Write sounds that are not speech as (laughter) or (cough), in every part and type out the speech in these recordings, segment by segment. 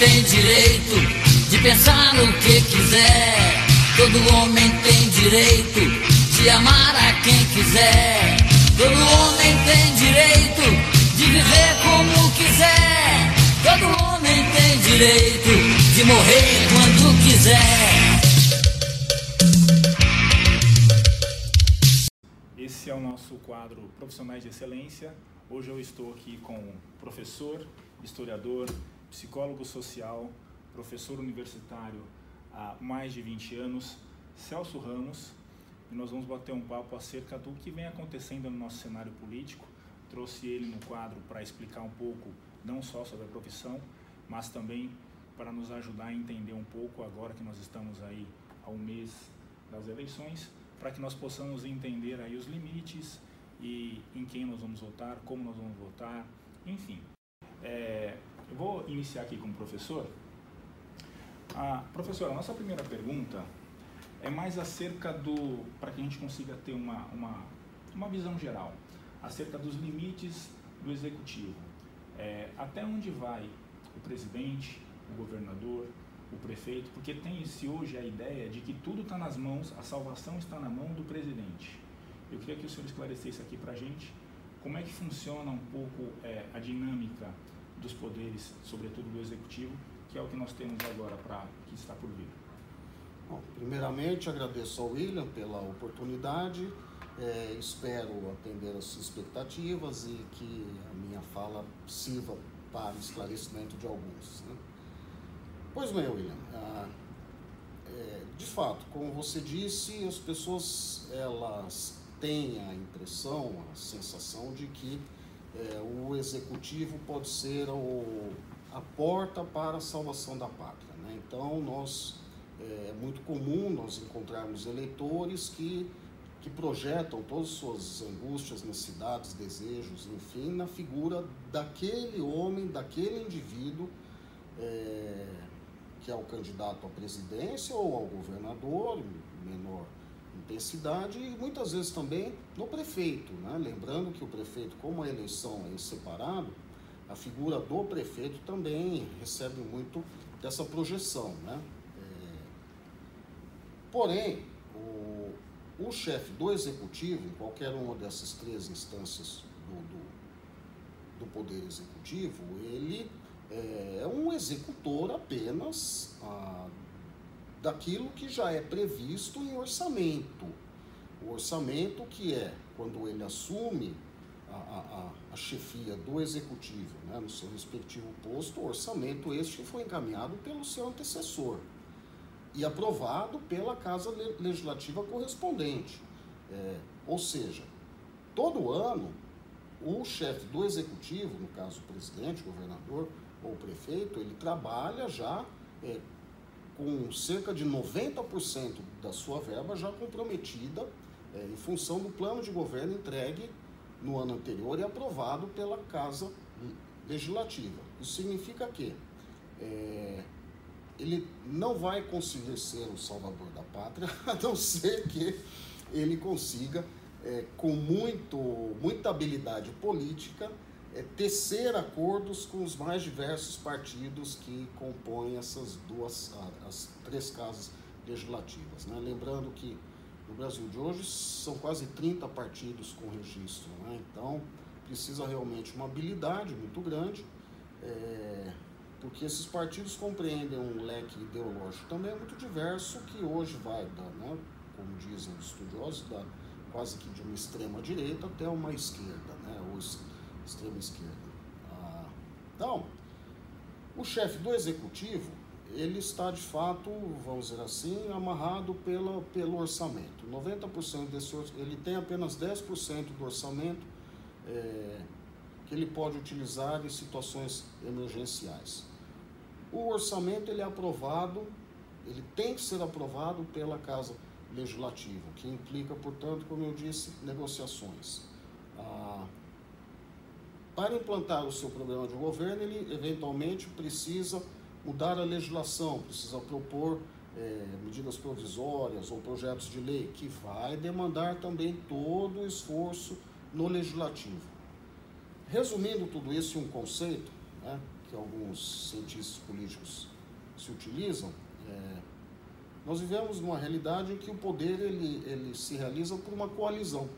tem direito de pensar no que quiser. Todo homem tem direito de amar a quem quiser. Todo homem tem direito de viver como quiser. Todo homem tem direito de morrer quando quiser. Esse é o nosso quadro Profissionais de Excelência. Hoje eu estou aqui com o professor, historiador, psicólogo social, professor universitário há mais de 20 anos, Celso Ramos, e nós vamos bater um papo acerca do que vem acontecendo no nosso cenário político. Trouxe ele no quadro para explicar um pouco, não só sobre a profissão, mas também para nos ajudar a entender um pouco, agora que nós estamos aí a um mês das eleições, para que nós possamos entender aí os limites e em quem nós vamos votar, como nós vamos votar, enfim. É, eu vou iniciar aqui como professor. Ah, professor, a nossa primeira pergunta é mais acerca do, para que a gente consiga ter uma, uma, uma visão geral, acerca dos limites do executivo. É, até onde vai o presidente, o governador, o prefeito, porque tem-se hoje a ideia de que tudo está nas mãos, a salvação está na mão do presidente. Eu queria que o senhor esclarecesse aqui para a gente como é que funciona um pouco é, a dinâmica dos poderes, sobretudo do executivo, que é o que nós temos agora para que está por vir. Bom, primeiramente agradeço ao William pela oportunidade, é, espero atender as expectativas e que a minha fala sirva para esclarecimento de alguns. Né? Pois bem, William, é, de fato, como você disse, as pessoas elas têm a impressão, a sensação de que é, o executivo pode ser o, a porta para a salvação da pátria. Né? Então, nós é, é muito comum nós encontrarmos eleitores que, que projetam todas as suas angústias, necessidades, desejos, enfim, na figura daquele homem, daquele indivíduo é, que é o candidato à presidência ou ao governador, menor intensidade e muitas vezes também no prefeito, né? lembrando que o prefeito, como a eleição é separado, a figura do prefeito também recebe muito dessa projeção. Né? É... Porém, o, o chefe do executivo, em qualquer uma dessas três instâncias do, do, do Poder Executivo, ele é um executor apenas daquilo que já é previsto em orçamento. O orçamento que é quando ele assume a, a, a chefia do executivo, né, no seu respectivo posto, o orçamento este foi encaminhado pelo seu antecessor e aprovado pela Casa Legislativa correspondente. É, ou seja, todo ano o chefe do executivo, no caso o presidente, governador ou prefeito, ele trabalha já é, com cerca de 90% da sua verba já comprometida é, em função do plano de governo entregue no ano anterior e aprovado pela Casa Legislativa. Isso significa que é, ele não vai conseguir ser o salvador da pátria, (laughs) a não ser que ele consiga, é, com muito, muita habilidade política, é, tecer acordos com os mais diversos partidos que compõem essas duas, as três casas legislativas. Né? Lembrando que no Brasil de hoje são quase 30 partidos com registro, né? então precisa realmente uma habilidade muito grande, é, porque esses partidos compreendem um leque ideológico também muito diverso que hoje vai né, como dizem os estudiosos, da, quase que de uma extrema direita até uma esquerda, né, ou extrema esquerda. Ah, então, o chefe do executivo, ele está de fato, vamos dizer assim, amarrado pela, pelo orçamento. 90% desse ele tem apenas 10% do orçamento é, que ele pode utilizar em situações emergenciais. O orçamento ele é aprovado, ele tem que ser aprovado pela Casa Legislativa, que implica, portanto, como eu disse, negociações. Ah, para implantar o seu programa de governo, ele eventualmente precisa mudar a legislação, precisa propor é, medidas provisórias ou projetos de lei, que vai demandar também todo o esforço no legislativo. Resumindo tudo isso em um conceito, né, que alguns cientistas políticos se utilizam, é, nós vivemos numa realidade em que o poder ele, ele se realiza por uma coalizão.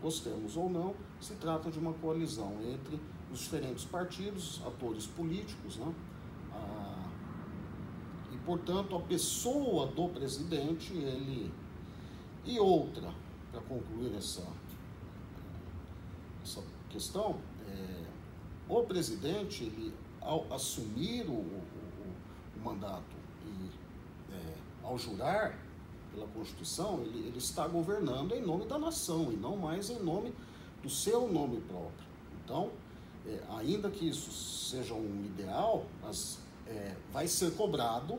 Gostemos ou não, se trata de uma coalizão entre os diferentes partidos, atores políticos, né? Ah, e portanto a pessoa do presidente, ele e outra, para concluir essa, essa questão, é, o presidente, ele, ao assumir o, o, o mandato e é, ao jurar pela Constituição, ele, ele está governando em nome da nação e não mais em nome do seu nome próprio. Então, é, ainda que isso seja um ideal, mas é, vai ser cobrado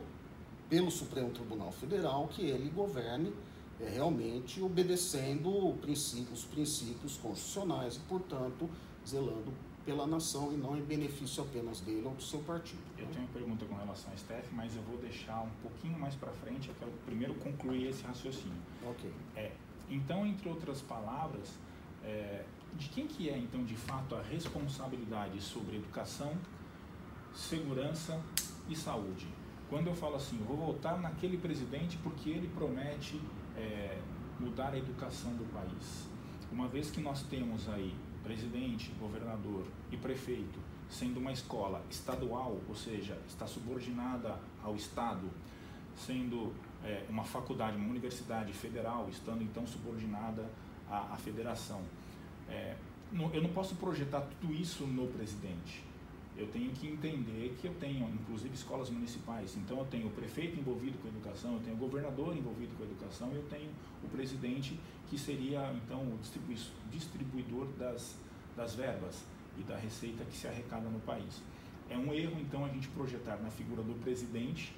pelo Supremo Tribunal Federal que ele governe é, realmente obedecendo princípios, os princípios constitucionais e, portanto, zelando pela nação e não em benefício apenas dele ou do seu partido. Eu tenho uma pergunta com relação a STF, mas eu vou deixar um pouquinho mais para frente, eu quero primeiro concluir esse raciocínio. Ok. É, então, entre outras palavras, é, de quem que é, então, de fato, a responsabilidade sobre educação, segurança e saúde? Quando eu falo assim, eu vou votar naquele presidente porque ele promete é, mudar a educação do país. Uma vez que nós temos aí presidente, governador e prefeito sendo uma escola estadual, ou seja, está subordinada ao Estado, sendo é, uma faculdade, uma universidade federal, estando então subordinada à, à federação. É, não, eu não posso projetar tudo isso no presidente eu tenho que entender que eu tenho, inclusive, escolas municipais. Então, eu tenho o prefeito envolvido com a educação, eu tenho o governador envolvido com a educação, eu tenho o presidente, que seria, então, o distribuidor das, das verbas e da receita que se arrecada no país. É um erro, então, a gente projetar na figura do presidente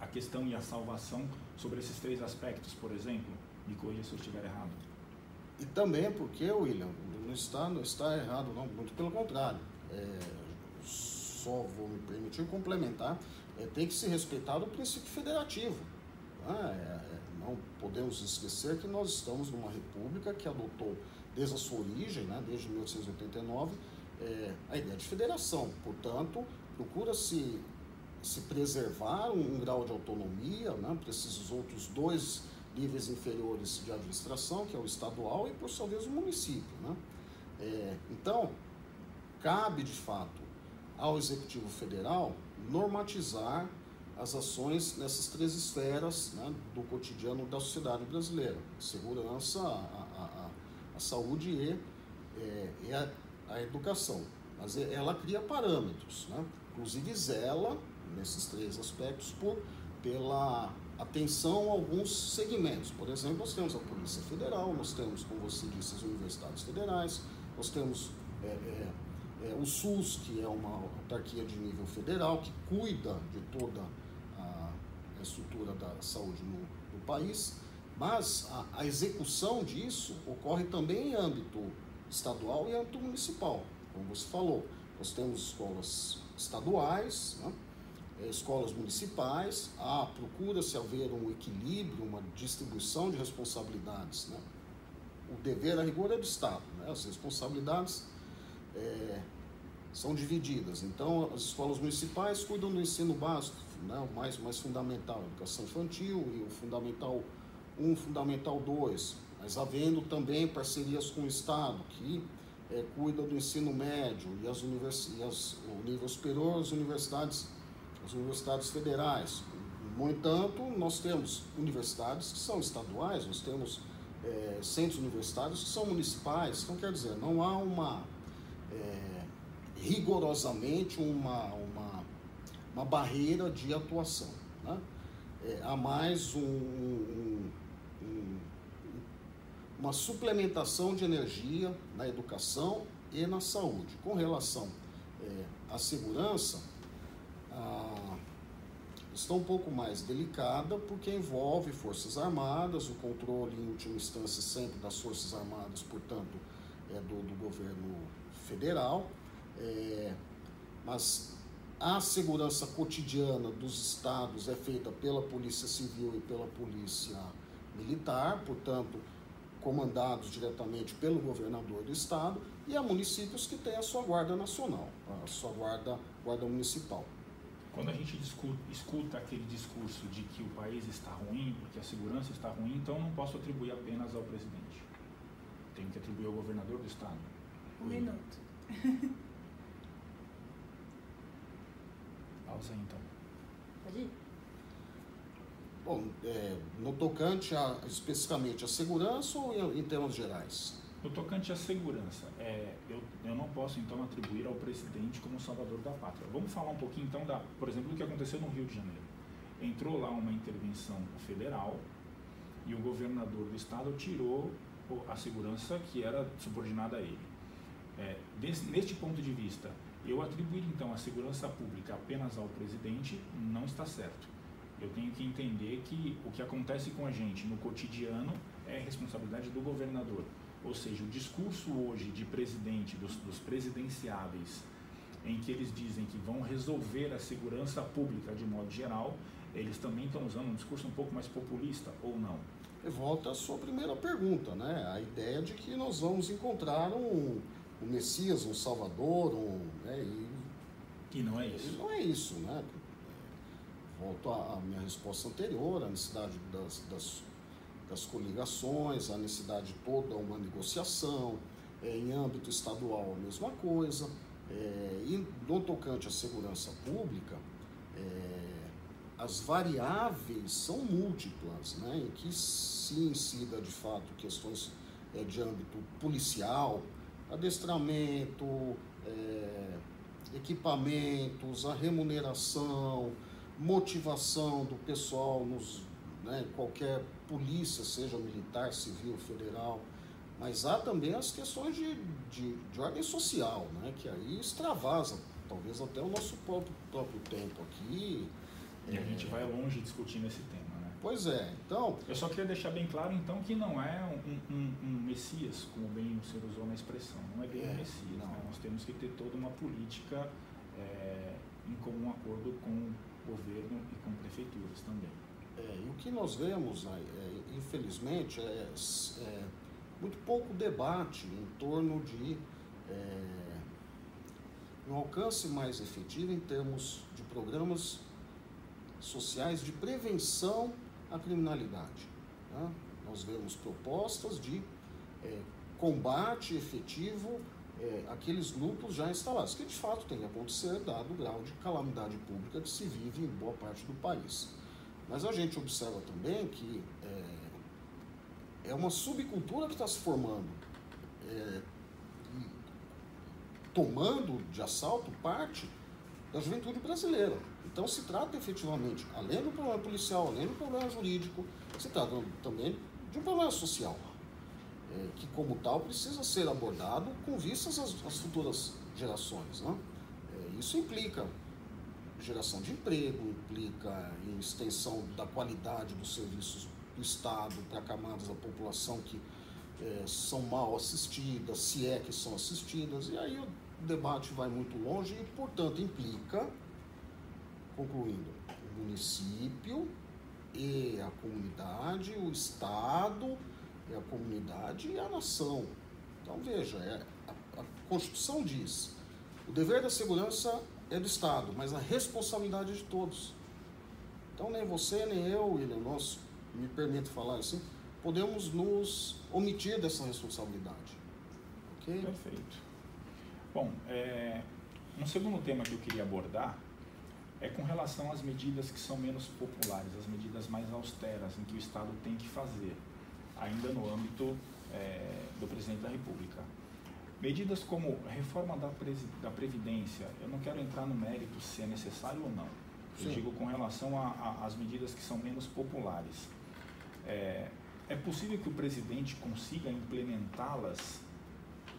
a questão e a salvação sobre esses três aspectos, por exemplo. Me corrija se eu estiver errado. E também porque, William, não está, não está errado, não, muito pelo contrário. É, só vou me permitir complementar, é, tem que se respeitar o princípio federativo. Né? É, não podemos esquecer que nós estamos numa república que adotou desde a sua origem, né, desde 1889, é, a ideia de federação. Portanto, procura-se se preservar um, um, grau de autonomia né, para esses outros dois níveis inferiores de administração, que é o estadual e, por sua vez, o município. Né? É, então, cabe, de fato, ao Executivo Federal normatizar as ações nessas três esferas né, do cotidiano da sociedade brasileira: segurança, a, a, a, a saúde e, é, e a, a, educação. Mas ela cria parâmetros, né? inclusive zela, nesses três aspectos, por, pela atenção a alguns segmentos. Por exemplo, nós temos a Polícia Federal, nós temos, como você disse, as universidades federais, nós temos. É, é, é, o SUS, que é uma autarquia de nível federal, que cuida de toda a, estrutura da saúde no, no país, mas a, a, execução disso ocorre também em âmbito estadual e âmbito municipal, como você falou. Nós temos escolas estaduais, né? É, escolas municipais, há, procura-se haver um equilíbrio, uma distribuição de responsabilidades. Né? O dever, a rigor, é do Estado. Né? As responsabilidades é, são divididas. Então, as escolas municipais cuidam do ensino básico, né, o mais, mais fundamental, educação infantil e o fundamental 1, fundamental 2, mas havendo também parcerias com o Estado, que é, cuida do ensino médio e, as univers, e as, o nível superior, as universidades, as universidades federais. No entanto, nós temos universidades que são estaduais, nós temos é, centros universitários que são municipais, então quer dizer, não há uma é, rigorosamente uma, uma, uma barreira de atuação. Né? É, há mais um, um, um, uma suplementação de energia na educação e na saúde. Com relação é, à segurança, a, está um pouco mais delicada porque envolve Forças Armadas, o controle em última instância sempre das Forças Armadas, portanto, é do, do governo federal, é, mas a segurança cotidiana dos estados é feita pela Polícia Civil e pela Polícia Militar, portanto, comandados diretamente pelo governador do estado, e há municípios que têm a sua guarda nacional, a sua guarda, guarda municipal. Quando a gente escuta, escuta aquele discurso de que o país está ruim, porque a segurança está ruim, então não posso atribuir apenas ao presidente. Tenho que atribuir ao governador do estado. Um minuto. (laughs) aí, então. Pode ir? Bom, é, no tocante a, especificamente à segurança ou em, em termos gerais? No tocante à segurança, é, eu, eu não posso então atribuir ao presidente como salvador da pátria. Vamos falar um pouquinho então, da, por exemplo, do que aconteceu no Rio de Janeiro. Entrou lá uma intervenção federal e o governador do estado tirou a segurança que era subordinada a ele. É, desse, neste ponto de vista, eu atribuir então a segurança pública apenas ao presidente não está certo. Eu tenho que entender que o que acontece com a gente no cotidiano é responsabilidade do governador ou seja, o discurso hoje de presidente, dos, dos presidenciáveis, em que eles dizem que vão resolver a segurança pública de modo geral, eles também estão usando um discurso um pouco mais populista, ou não? Volta à sua primeira pergunta, né? A ideia de que nós vamos encontrar um, um Messias, um Salvador, um, né? e, e não é isso. Não é isso, né? Volto à, minha resposta anterior, a necessidade das, das das coligações, a necessidade de toda uma negociação, é, em âmbito estadual a mesma coisa, é, e no tocante à segurança pública, é, as variáveis são múltiplas, né, em que se incida de fato questões é, de âmbito policial, adestramento, é, equipamentos, a remuneração, motivação do pessoal nos né, qualquer polícia, seja militar, civil, federal, mas há também as questões de, de, de ordem social, né, que aí extravasa talvez até o nosso próprio, próprio tempo aqui. E a gente vai longe discutindo esse tema? Pois é, então... Eu só queria deixar bem claro, então, que não é um, um, um Messias, como bem o senhor usou na expressão, não é bem é, um Messias, né? Nós temos que ter toda uma política é, em comum acordo com o governo e com prefeituras também. É, e o que nós vemos, né, é, infelizmente, é, é, muito pouco debate em torno de é, um alcance mais efetivo em termos de programas sociais de prevenção à criminalidade. Né? Nós vemos propostas de é, combate efetivo é, aqueles núcleos já instalados, que de fato tem que acontecer dado o grau de calamidade pública que se vive em boa parte do país. Mas a gente observa também que é, é uma subcultura que está se formando, é, tomando de assalto parte da juventude brasileira. Então se trata efetivamente, além do problema policial, além do problema jurídico, se trata também de um problema social, é, que como tal precisa ser abordado com vistas às, às futuras gerações. Né? É, isso implica geração de emprego, implica em extensão da qualidade dos serviços do Estado para camadas da população que é, são mal assistidas, se é que são assistidas, e aí o debate vai muito longe e, portanto, implica, concluindo, o município e a comunidade, o Estado e a comunidade e a nação. Então, veja, é, a, a Constituição diz: o dever da segurança é do Estado, mas a responsabilidade é de todos. Então nem você, nem eu, William, nós, me permito falar assim, podemos nos omitir dessa responsabilidade. Perfeito. Bom, é, um segundo tema que eu queria abordar é com relação às medidas que são menos populares, as medidas mais austeras em que o Estado tem que fazer, ainda no âmbito é, do presidente da República. Medidas como reforma da, da Previdência, eu não quero entrar no mérito se é necessário ou não. Eu Sim. digo com relação às medidas que são menos populares. É, é possível que o presidente consiga implementá-las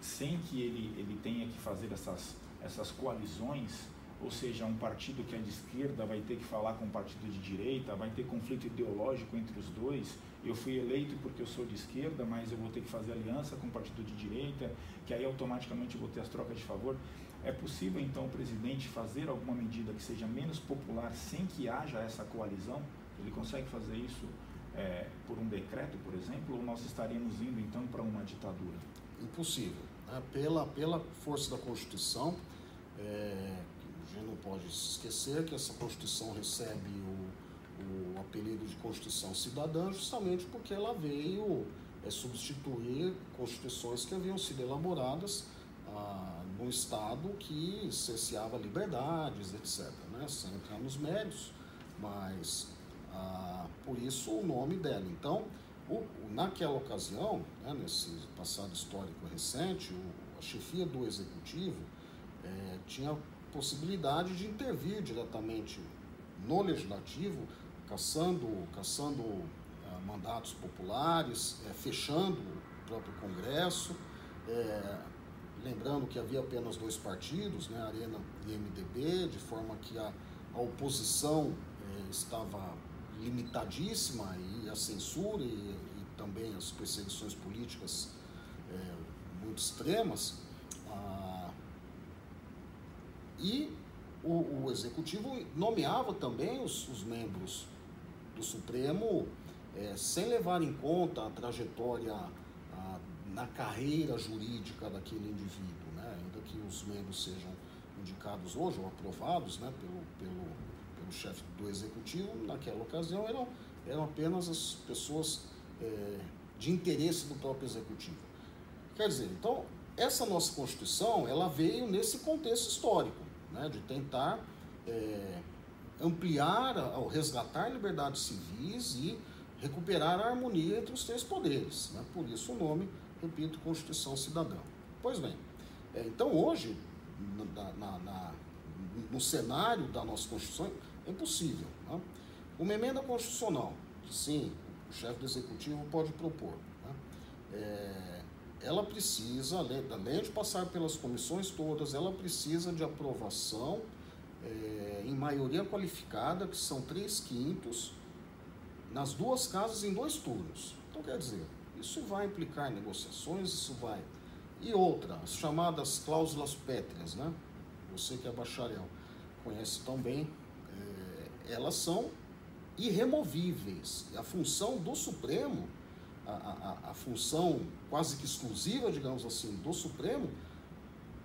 sem que ele, ele tenha que fazer essas, essas coalizões ou seja, um partido que é de esquerda vai ter que falar com um partido de direita, vai ter conflito ideológico entre os dois. Eu fui eleito porque eu sou de esquerda, mas eu vou ter que fazer aliança com um partido de direita, que aí automaticamente eu vou ter as trocas de favor. É possível então o presidente fazer alguma medida que seja menos popular sem que haja essa coalizão? Ele consegue fazer isso é, por um decreto, por exemplo, ou nós estaríamos indo então para uma ditadura? Impossível. Né? Pela, pela força da Constituição, é, a gente não pode esquecer que essa Constituição recebe o, o apelido de Constituição Cidadã justamente porque ela veio é, substituir constituições que haviam sido elaboradas ah, num Estado que cerceava liberdades, etc. Né? Sem entrar nos méritos, mas ah, por isso o nome dela. Então, o, naquela ocasião, né, nesse passado histórico recente, o, a chefia do executivo é, tinha possibilidade de intervir diretamente no legislativo, caçando, caçando ah, mandatos populares, é, fechando o próprio Congresso, é, lembrando que havia apenas dois partidos, né, Arena e MDB, de forma que a, a oposição estava limitadíssima e a censura e, e também as perseguições políticas muito extremas. E o, o, executivo nomeava também os, os membros do Supremo é, sem levar em conta a trajetória a, na carreira jurídica daquele indivíduo, né? ainda que os membros sejam indicados hoje ou aprovados né, pelo, pelo, pelo chefe do executivo, naquela ocasião eram, eram apenas as pessoas é, de interesse do próprio executivo. Quer dizer, então, essa nossa Constituição, ela veio nesse contexto histórico, né, de tentar é, ampliar ou resgatar liberdades civis e recuperar a harmonia entre os três poderes. Né? Por isso o nome, repito, Constituição Cidadã. Pois bem, é, então hoje, na, na, na, no cenário da nossa Constituição, é impossível. Né? Uma emenda constitucional, sim, o chefe do executivo pode propor. Né? É, ela precisa, além de passar pelas comissões todas, ela precisa de aprovação é, em maioria qualificada, que são três quintos, nas duas casas em dois turnos. Então, quer dizer, isso vai implicar negociações, isso vai. E outra, as chamadas cláusulas pétreas, né? Você que é bacharel conhece tão bem, é, elas são irremovíveis. A função do Supremo, a, a, a, função quase que exclusiva, digamos assim, do Supremo,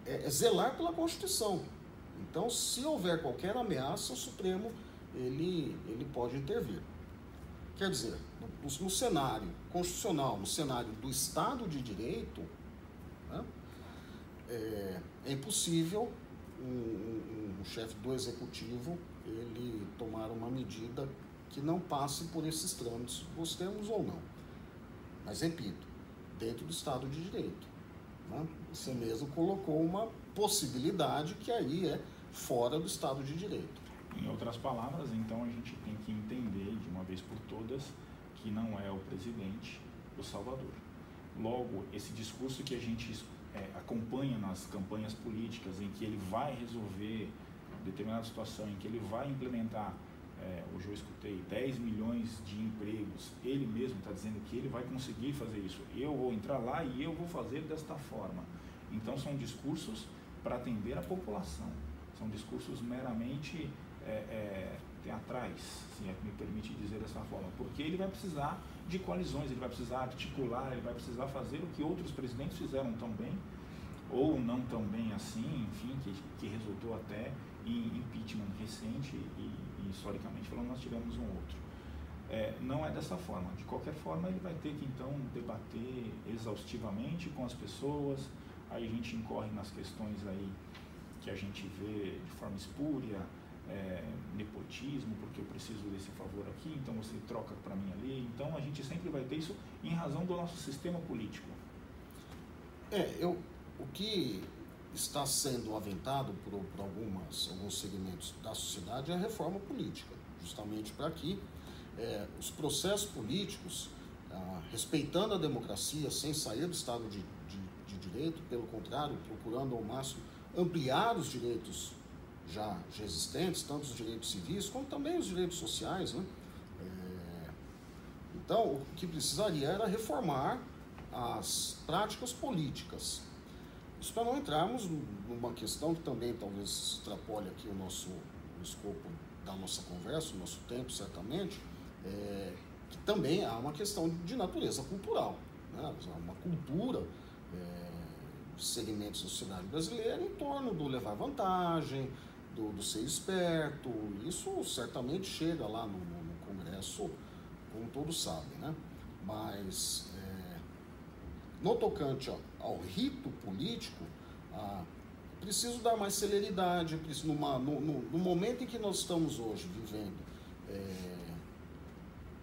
é, é zelar pela Constituição. Então, se houver qualquer ameaça, o Supremo ele, ele pode intervir. Quer dizer, no, no cenário constitucional, no cenário do Estado de Direito, né, é, é, impossível um, um, um chefe do executivo ele tomar uma medida que não passe por esses trâmites, gostemos ou não. Mas repito, dentro do Estado de Direito. Né? Você mesmo colocou uma possibilidade que aí é fora do Estado de Direito. Em outras palavras, então a gente tem que entender de uma vez por todas que não é o presidente o Salvador. Logo, esse discurso que a gente é, acompanha nas campanhas políticas, em que ele vai resolver determinada situação, em que ele vai implementar, é, hoje eu escutei, 10 milhões de empregos, ele mesmo está dizendo que ele vai conseguir fazer isso. Eu vou entrar lá e eu vou fazer desta forma. Então, são discursos para atender a população. São discursos meramente é, é, teatrais, se é que me permite dizer dessa forma, porque ele vai precisar de coalizões, ele vai precisar articular, ele vai precisar fazer o que outros presidentes fizeram tão bem, ou não tão bem assim, enfim, que, que resultou até em impeachment recente e, historicamente falando nós tivemos um outro. É, não é dessa forma. De qualquer forma, ele vai ter que então debater exaustivamente com as pessoas. Aí a gente incorre nas questões aí que a gente vê de forma espúria, é, nepotismo, porque eu preciso desse favor aqui, então você troca para mim ali. Então a gente sempre vai ter isso em razão do nosso sistema político. É, eu, o que está sendo aventado por, por algumas, alguns segmentos da sociedade é a reforma política, justamente para que é, os processos políticos, ah, respeitando a democracia, sem sair do Estado de, de, de Direito, pelo contrário, procurando ao máximo ampliar os direitos já, já existentes, tanto os direitos civis como também os direitos sociais. Né? É, então, o que precisaria era reformar as práticas políticas. Isso para não entrarmos numa questão que também talvez extrapole aqui o nosso o escopo da nossa conversa, o nosso tempo, certamente, é, que também há uma questão de natureza cultural. Né? Uma cultura é, de segmentos da sociedade brasileira em torno do levar vantagem, do, do ser esperto. Isso certamente chega lá no, no, no Congresso, como todos sabem. Né? Mas é, no tocante ao, ao rito político, a, preciso dar mais celeridade, preciso, numa, no, no, no, momento em que nós estamos hoje vivendo, é,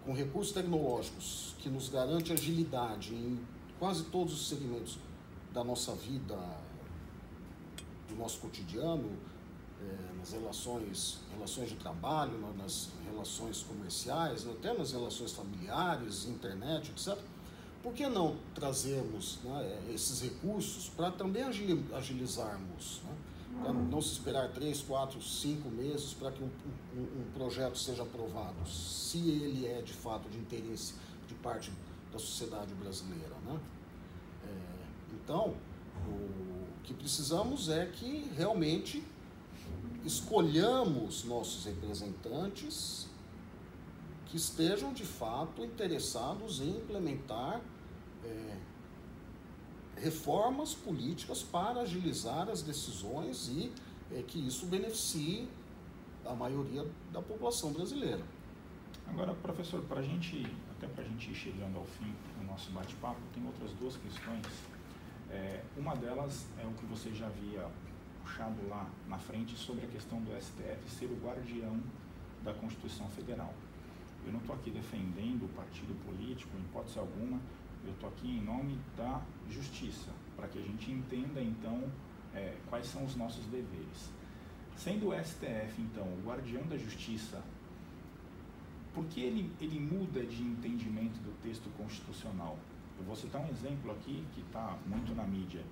com recursos tecnológicos que nos garante agilidade em quase todos os segmentos da nossa vida, do nosso cotidiano, é, nas relações, relações de trabalho, nas relações comerciais, até nas relações familiares, internet, etc. Por que não trazermos né, esses recursos para também agilizarmos? Né? Para não se esperar três, quatro, cinco meses para que um, um, um, projeto seja aprovado, se ele é de fato de interesse de parte da sociedade brasileira. Né? É, então, o que precisamos é que realmente escolhamos nossos representantes que estejam de fato interessados em implementar é, reformas políticas para agilizar as decisões e é, que isso beneficie a maioria da população brasileira. Agora, professor, para a gente, até para a gente ir chegando ao fim do nosso bate-papo, tem outras duas questões. É, uma delas é o que você já havia puxado lá na frente sobre a questão do STF ser o guardião da Constituição Federal. Eu não estou aqui defendendo o partido político, em hipótese alguma, eu estou aqui em nome da justiça, para que a gente entenda então é, quais são os nossos deveres. Sendo o STF, então, o guardião da justiça, por que ele, ele muda de entendimento do texto constitucional? Eu vou citar um exemplo aqui que está muito na mídia.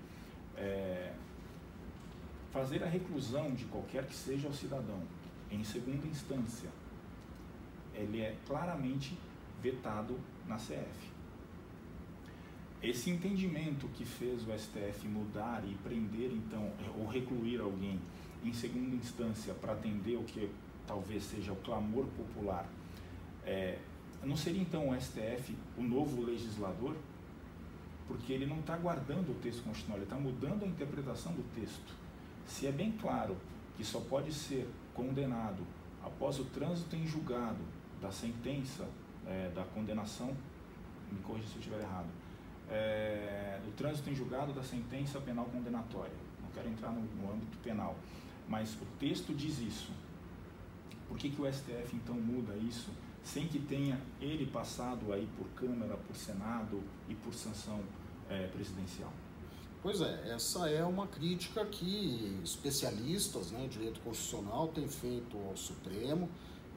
É, fazer a reclusão de qualquer que seja o cidadão em segunda instância, ele é claramente vetado na CF. Esse entendimento que fez o STF mudar e prender, então, ou recluir alguém em segunda instância para atender o que talvez seja o clamor popular, é, não seria então o STF o novo legislador? Porque ele não está guardando o texto constitucional, ele está mudando a interpretação do texto. Se é bem claro que só pode ser condenado após o trânsito em julgado da sentença, é, da condenação, me corrija se eu estiver errado, é, do trânsito em julgado da sentença penal condenatória. Não quero entrar no, no âmbito penal, mas o texto diz isso. Por que, que o STF então muda isso sem que tenha ele passado aí por Câmara, por Senado e por sanção é, presidencial? Pois é, essa é uma crítica que especialistas né, em direito constitucional têm feito ao Supremo,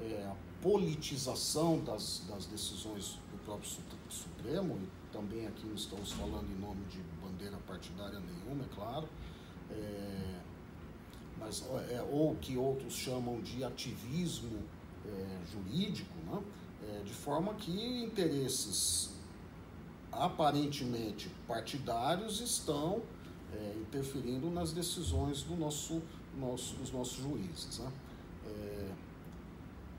é, a politização das, das decisões próprio Supremo, e também aqui não estamos falando em nome de bandeira partidária nenhuma, é claro, é, mas, é, ou que outros chamam de ativismo é, jurídico, né? É, de forma que interesses aparentemente partidários estão é, interferindo nas decisões do nosso, nosso, dos nossos juízes. Né? É,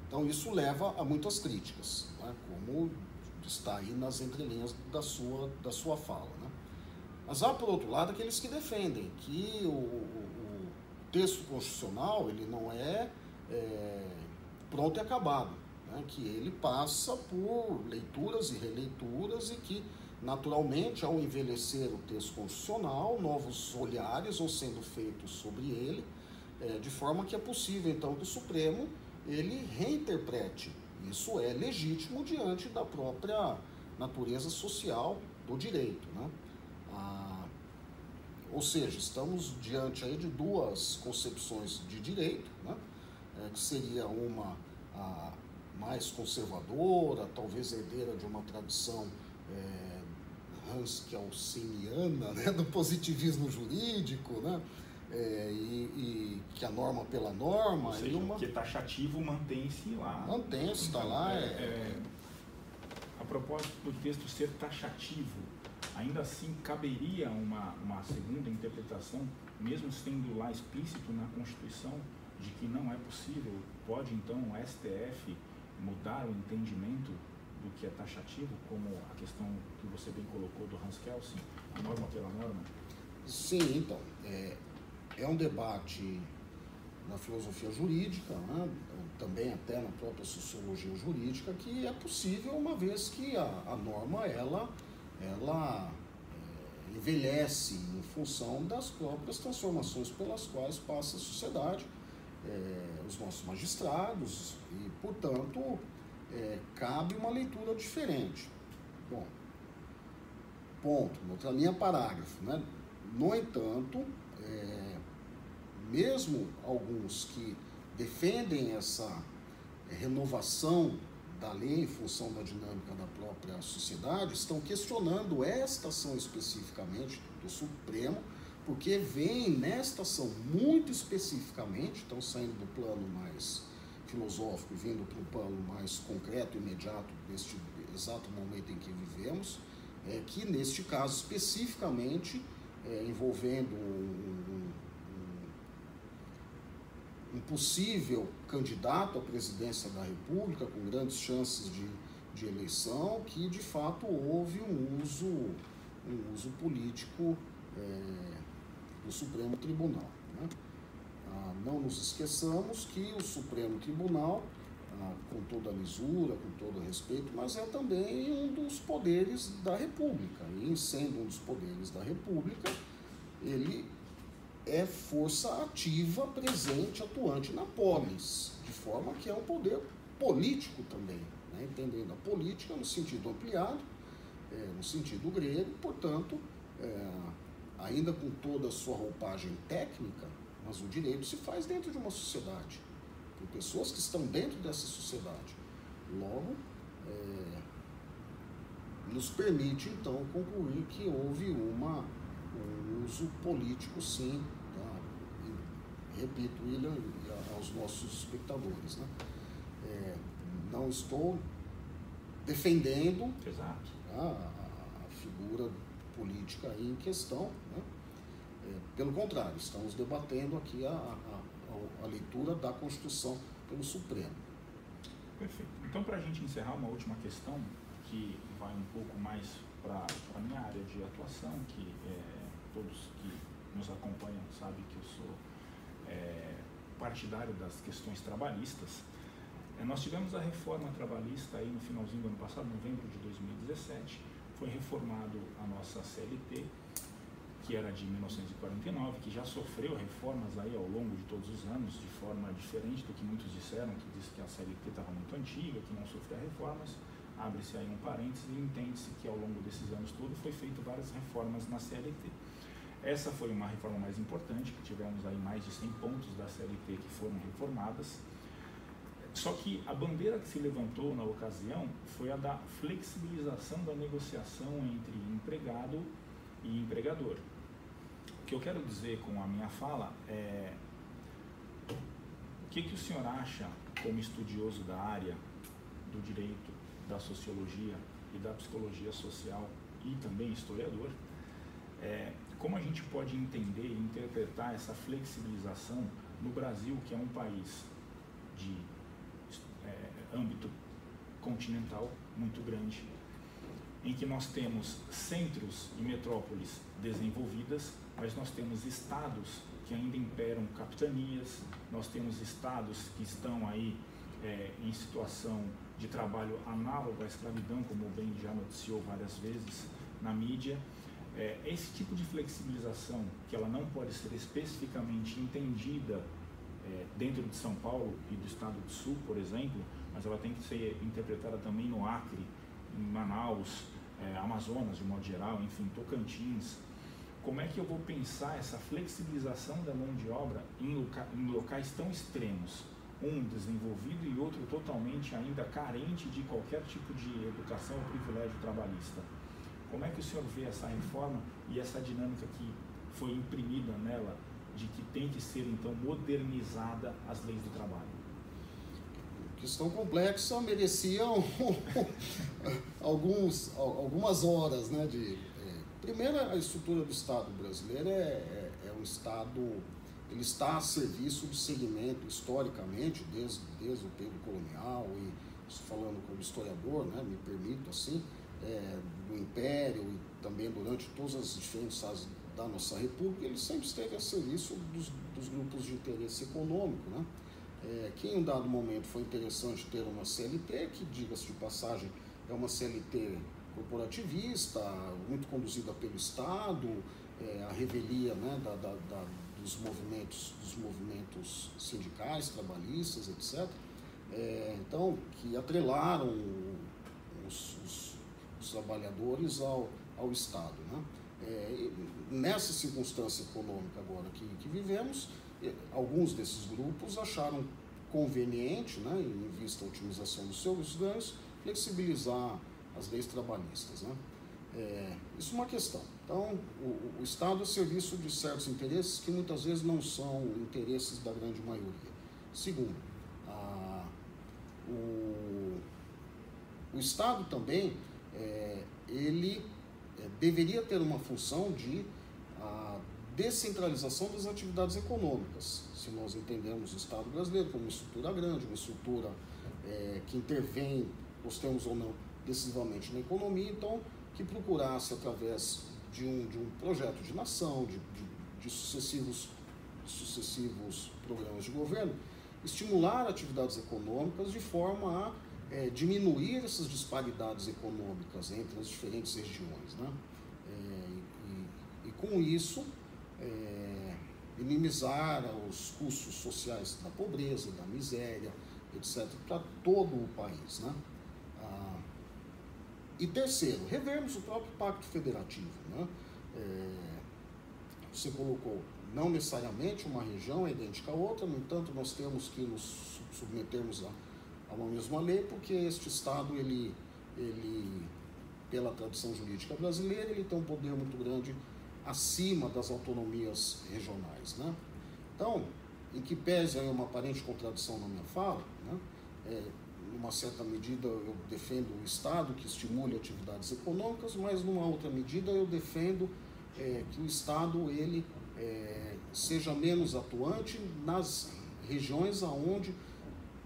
então isso leva a muitas críticas, né? como está aí nas entrelinhas da sua, da sua fala. Né? Mas há, por outro lado, aqueles que defendem que o, o texto constitucional ele não é, é pronto e acabado, né? que ele passa por leituras e releituras e que Naturalmente, ao envelhecer o texto constitucional, novos olhares vão sendo feitos sobre ele, é, de forma que é possível, então, que o Supremo ele reinterprete. Isso é legítimo diante da própria natureza social do direito. Né? Ah, ou seja, estamos diante aí de duas concepções de direito, né? É, que seria uma a, mais conservadora, talvez herdeira de uma tradição é, Hanskelsiana, né, do positivismo jurídico, né, é, e, e, que a norma pela norma. Ou seja, uma... que taxativo mantém-se lá. Mantém-se, está lá. É, é, é... A propósito do texto ser taxativo, ainda assim caberia uma, uma segunda interpretação, mesmo sendo lá explícito na Constituição, de que não é possível, pode então o STF mudar o entendimento do que é taxativo, como a questão que você bem colocou do Hans Kelsen, a norma pela norma? Sim, então. É, é um debate na filosofia jurídica, né, também até na própria sociologia jurídica, que é possível uma vez que a, a norma ela, ela é, envelhece em função das próprias transformações pelas quais passa a sociedade, é, os nossos magistrados, e, portanto, é, cabe uma leitura diferente. Bom, ponto, outra linha parágrafo. Né? No entanto, é, mesmo alguns que defendem essa renovação da lei em função da dinâmica da própria sociedade, estão questionando esta ação especificamente do Supremo, porque vem nesta ação muito especificamente, estão saindo do plano mais filosófico e vindo para um plano mais concreto imediato neste exato momento em que vivemos, é que neste caso especificamente é, envolvendo um, um, possível candidato à presidência da República com grandes chances de, de eleição, que de fato houve um uso, um uso político é, do Supremo Tribunal. Né? Ah, não nos esqueçamos que o Supremo Tribunal, ah, com toda a lisura, com todo o respeito, mas é também um dos poderes da República. E, sendo um dos poderes da República, ele é força ativa, presente, atuante na polis, de forma que é um poder político também, né? entendendo a política no sentido ampliado, é, no sentido grego, portanto, é, ainda com toda a sua roupagem técnica, mas o direito se faz dentro de uma sociedade, por pessoas que estão dentro dessa sociedade. Logo, é, nos permite então concluir que houve uma, um uso político, sim, repito, William, aos nossos espectadores. Né? É, não estou defendendo. Tá? A, a figura política em questão, né? É, pelo contrário, estamos debatendo aqui a, a, a, leitura da Constituição pelo Supremo. Perfeito. Então, para a gente encerrar, uma última questão que vai um pouco mais para a minha área de atuação, que é, todos que nos acompanham sabem que eu sou é, partidário das questões trabalhistas. É, nós tivemos a reforma trabalhista aí no finalzinho do ano passado, novembro de 2017, foi reformado a nossa CLT, que era de 1949, que já sofreu reformas aí ao longo de todos os anos, de forma diferente do que muitos disseram, que disse que a CLT estava muito antiga, que não sofria reformas. Abre-se aí um parênteses e entende-se que ao longo desses anos todos foi feito várias reformas na CLT. Essa foi uma reforma mais importante, que tivemos aí mais de 100 pontos da CLT que foram reformadas. Só que a bandeira que se levantou na ocasião foi a da flexibilização da negociação entre empregado e empregador que eu quero dizer com a minha fala é o que, que o senhor acha, como estudioso da área do direito, da sociologia e da psicologia social e também historiador, é, como a gente pode entender e interpretar essa flexibilização no Brasil, que é um país de é, âmbito continental muito grande, em que nós temos centros e metrópoles desenvolvidas mas nós temos estados que ainda imperam capitanias, nós temos estados que estão aí é, em situação de trabalho análogo à escravidão, como bem já noticiou várias vezes na mídia. É, esse tipo de flexibilização, que ela não pode ser especificamente entendida é, dentro de São Paulo e do estado do Sul, por exemplo, mas ela tem que ser interpretada também no Acre, em Manaus, é, Amazonas de modo geral, enfim, Tocantins, como é que eu vou pensar essa flexibilização da mão de obra em, loca, em locais tão extremos? Um desenvolvido e outro totalmente ainda carente de qualquer tipo de educação ou privilégio trabalhista. Como é que o senhor vê essa reforma e essa dinâmica que foi imprimida nela de que tem que ser então modernizada as leis do trabalho? Questão complexa, mereciam (laughs) alguns, algumas horas né, de Primeiro, a estrutura do Estado brasileiro é, é, é, um Estado, ele está a serviço do segmento historicamente, desde, desde o período colonial e, falando como historiador, né, me permito assim, é, do Império e também durante todas as diferentes fases da nossa República, ele sempre esteve a serviço dos, dos grupos de interesse econômico. Né? É, que em um dado momento foi interessante ter uma CLT, que, diga-se de passagem, é uma CLT corporativista, muito conduzida pelo Estado, é, a revelia né, da, da, da, dos, movimentos, dos movimentos sindicais, trabalhistas, etc. É, então, que atrelaram os, os, trabalhadores ao, ao Estado. Né? É, nessa circunstância econômica agora que, que vivemos, alguns desses grupos acharam conveniente, né, em vista da otimização dos seus ganhos, flexibilizar as leis trabalhistas. Né? É, isso é uma questão. Então, o, o Estado é serviço de certos interesses que muitas vezes não são interesses da grande maioria. Segundo, a, o, o Estado também, é, ele é, deveria ter uma função de descentralização das atividades econômicas. Se nós entendemos o Estado brasileiro como uma estrutura grande, uma estrutura é, que intervém, gostemos ou não, decisivamente na economia, então que procurasse, através de um, de um projeto de nação, de, de, de sucessivos, sucessivos programas de governo, estimular atividades econômicas de forma a é, diminuir essas disparidades econômicas entre as diferentes regiões. Né? É, e, e, com isso, é, minimizar os custos sociais da pobreza, da miséria, etc., para todo o país. Né? Ah, e terceiro, revermos o próprio Pacto Federativo. Né? É, você colocou, não necessariamente uma região é idêntica a outra, no entanto, nós temos que nos submetermos a a uma mesma lei, porque este Estado, ele, ele, pela tradição jurídica brasileira, ele tem um poder muito grande acima das autonomias regionais. Né? Então, em que pese aí uma aparente contradição na minha fala, né? É, certa medida eu defendo o Estado que estimule atividades econômicas, mas numa outra medida eu defendo é, que o Estado ele é, seja menos atuante nas regiões aonde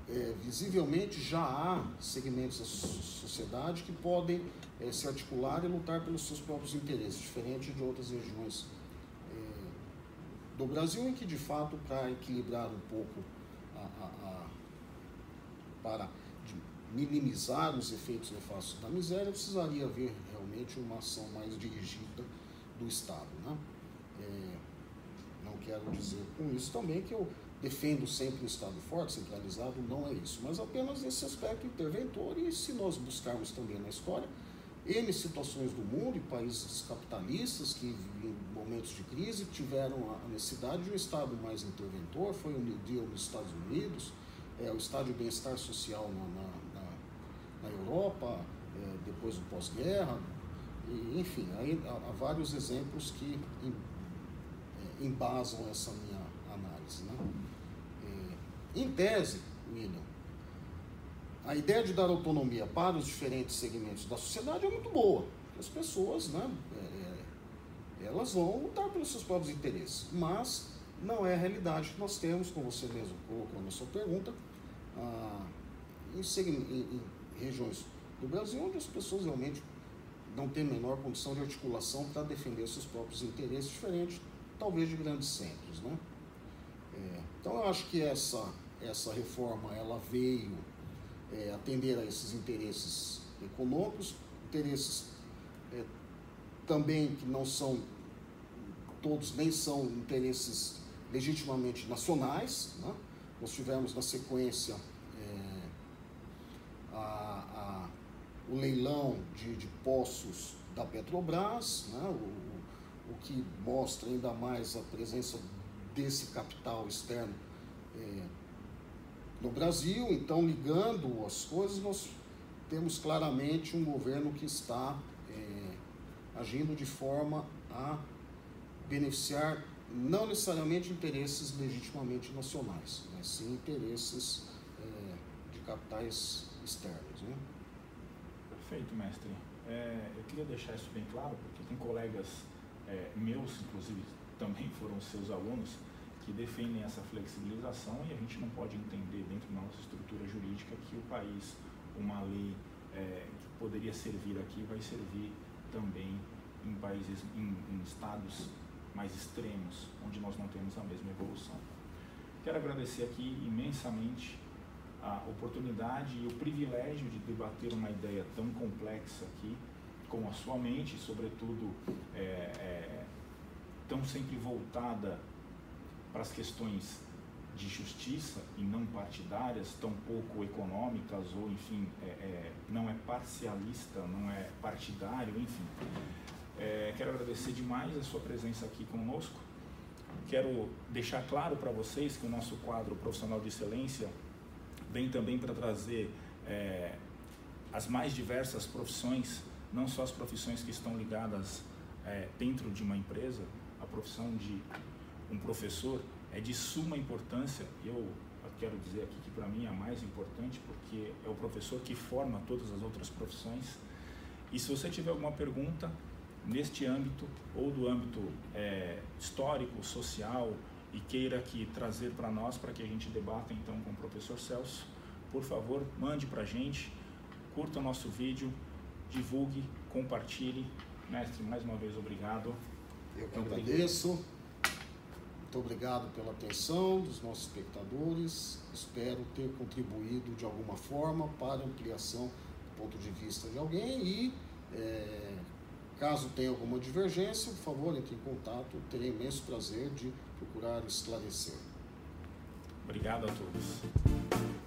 é, visivelmente já há segmentos da sociedade que podem é, se articular e lutar pelos seus próprios interesses, diferente de outras regiões é, do Brasil, em que de fato, para equilibrar um pouco, a, a, a, para minimizar os efeitos nefastos da miséria, precisaria haver realmente uma ação mais dirigida do Estado. Né? É, não quero dizer com isso também que eu defendo sempre um Estado forte, centralizado, não é isso, mas apenas esse aspecto interventor e se nós buscarmos também na história, N situações do mundo e países capitalistas que em momentos de crise tiveram a necessidade de um Estado mais interventor, foi o New Deal nos Estados Unidos, é, o Estado de Bem-Estar Social na, na, na, Europa, é, depois do pós-guerra, enfim, há, há, vários exemplos que em, embasam essa minha análise. Né? Em tese, William, a ideia de dar autonomia para os diferentes segmentos da sociedade é muito boa. As pessoas, né, é, é, elas vão lutar pelos seus próprios interesses, mas não é a realidade que nós temos, como você mesmo colocou na sua pergunta, ah, em, em, em regiões do Brasil onde as pessoas realmente não têm menor condição de articulação para defender seus próprios interesses, diferente talvez de grandes centros. Né? É, então eu acho que essa essa reforma ela veio é, atender a esses interesses econômicos, interesses é, também que não são todos nem são interesses legitimamente nacionais. Né? Nós tivemos na sequência é, a, a, o leilão de, de, poços da Petrobras, né? o, o que mostra ainda mais a presença desse capital externo é, no Brasil, então, ligando as coisas, nós temos claramente um governo que está é, agindo de forma a beneficiar não necessariamente interesses legitimamente nacionais, mas sim interesses é, de capitais externos. Né? Perfeito, mestre. É, eu queria deixar isso bem claro, porque tem colegas é, meus, inclusive, também (laughs) foram seus alunos, que defendem essa flexibilização e a gente não pode entender dentro da nossa estrutura jurídica que o país uma lei é, que poderia servir aqui vai servir também em países, em, em estados mais extremos, onde nós não temos a mesma evolução. Quero agradecer aqui imensamente a oportunidade e o privilégio de debater uma ideia tão complexa aqui com a sua mente, sobretudo é, é, tão sempre voltada para as questões de justiça e não partidárias, tão pouco econômicas ou, enfim, é, é, não é parcialista, não é partidário, enfim. É, quero agradecer demais a sua presença aqui conosco. Quero deixar claro para vocês que o nosso quadro Profissional de Excelência vem também para trazer é, as mais diversas profissões, não só as profissões que estão ligadas é, dentro de uma empresa, a profissão de um professor é de suma importância. Eu quero dizer aqui que para mim é a mais importante porque é o professor que forma todas as outras profissões. E se você tiver alguma pergunta neste âmbito ou do âmbito é, histórico, social e queira aqui trazer para nós para que a gente debata então com o professor Celso, por favor, mande para a gente, curta o nosso vídeo, divulgue, compartilhe. Mestre, mais uma vez, obrigado. Eu que agradeço. Muito obrigado pela atenção dos nossos espectadores. Espero ter contribuído de alguma forma para a ampliação do ponto de vista de alguém e, é, caso tenha alguma divergência, por favor, entre em contato. Terei imenso prazer de procurar esclarecer. Obrigado a todos.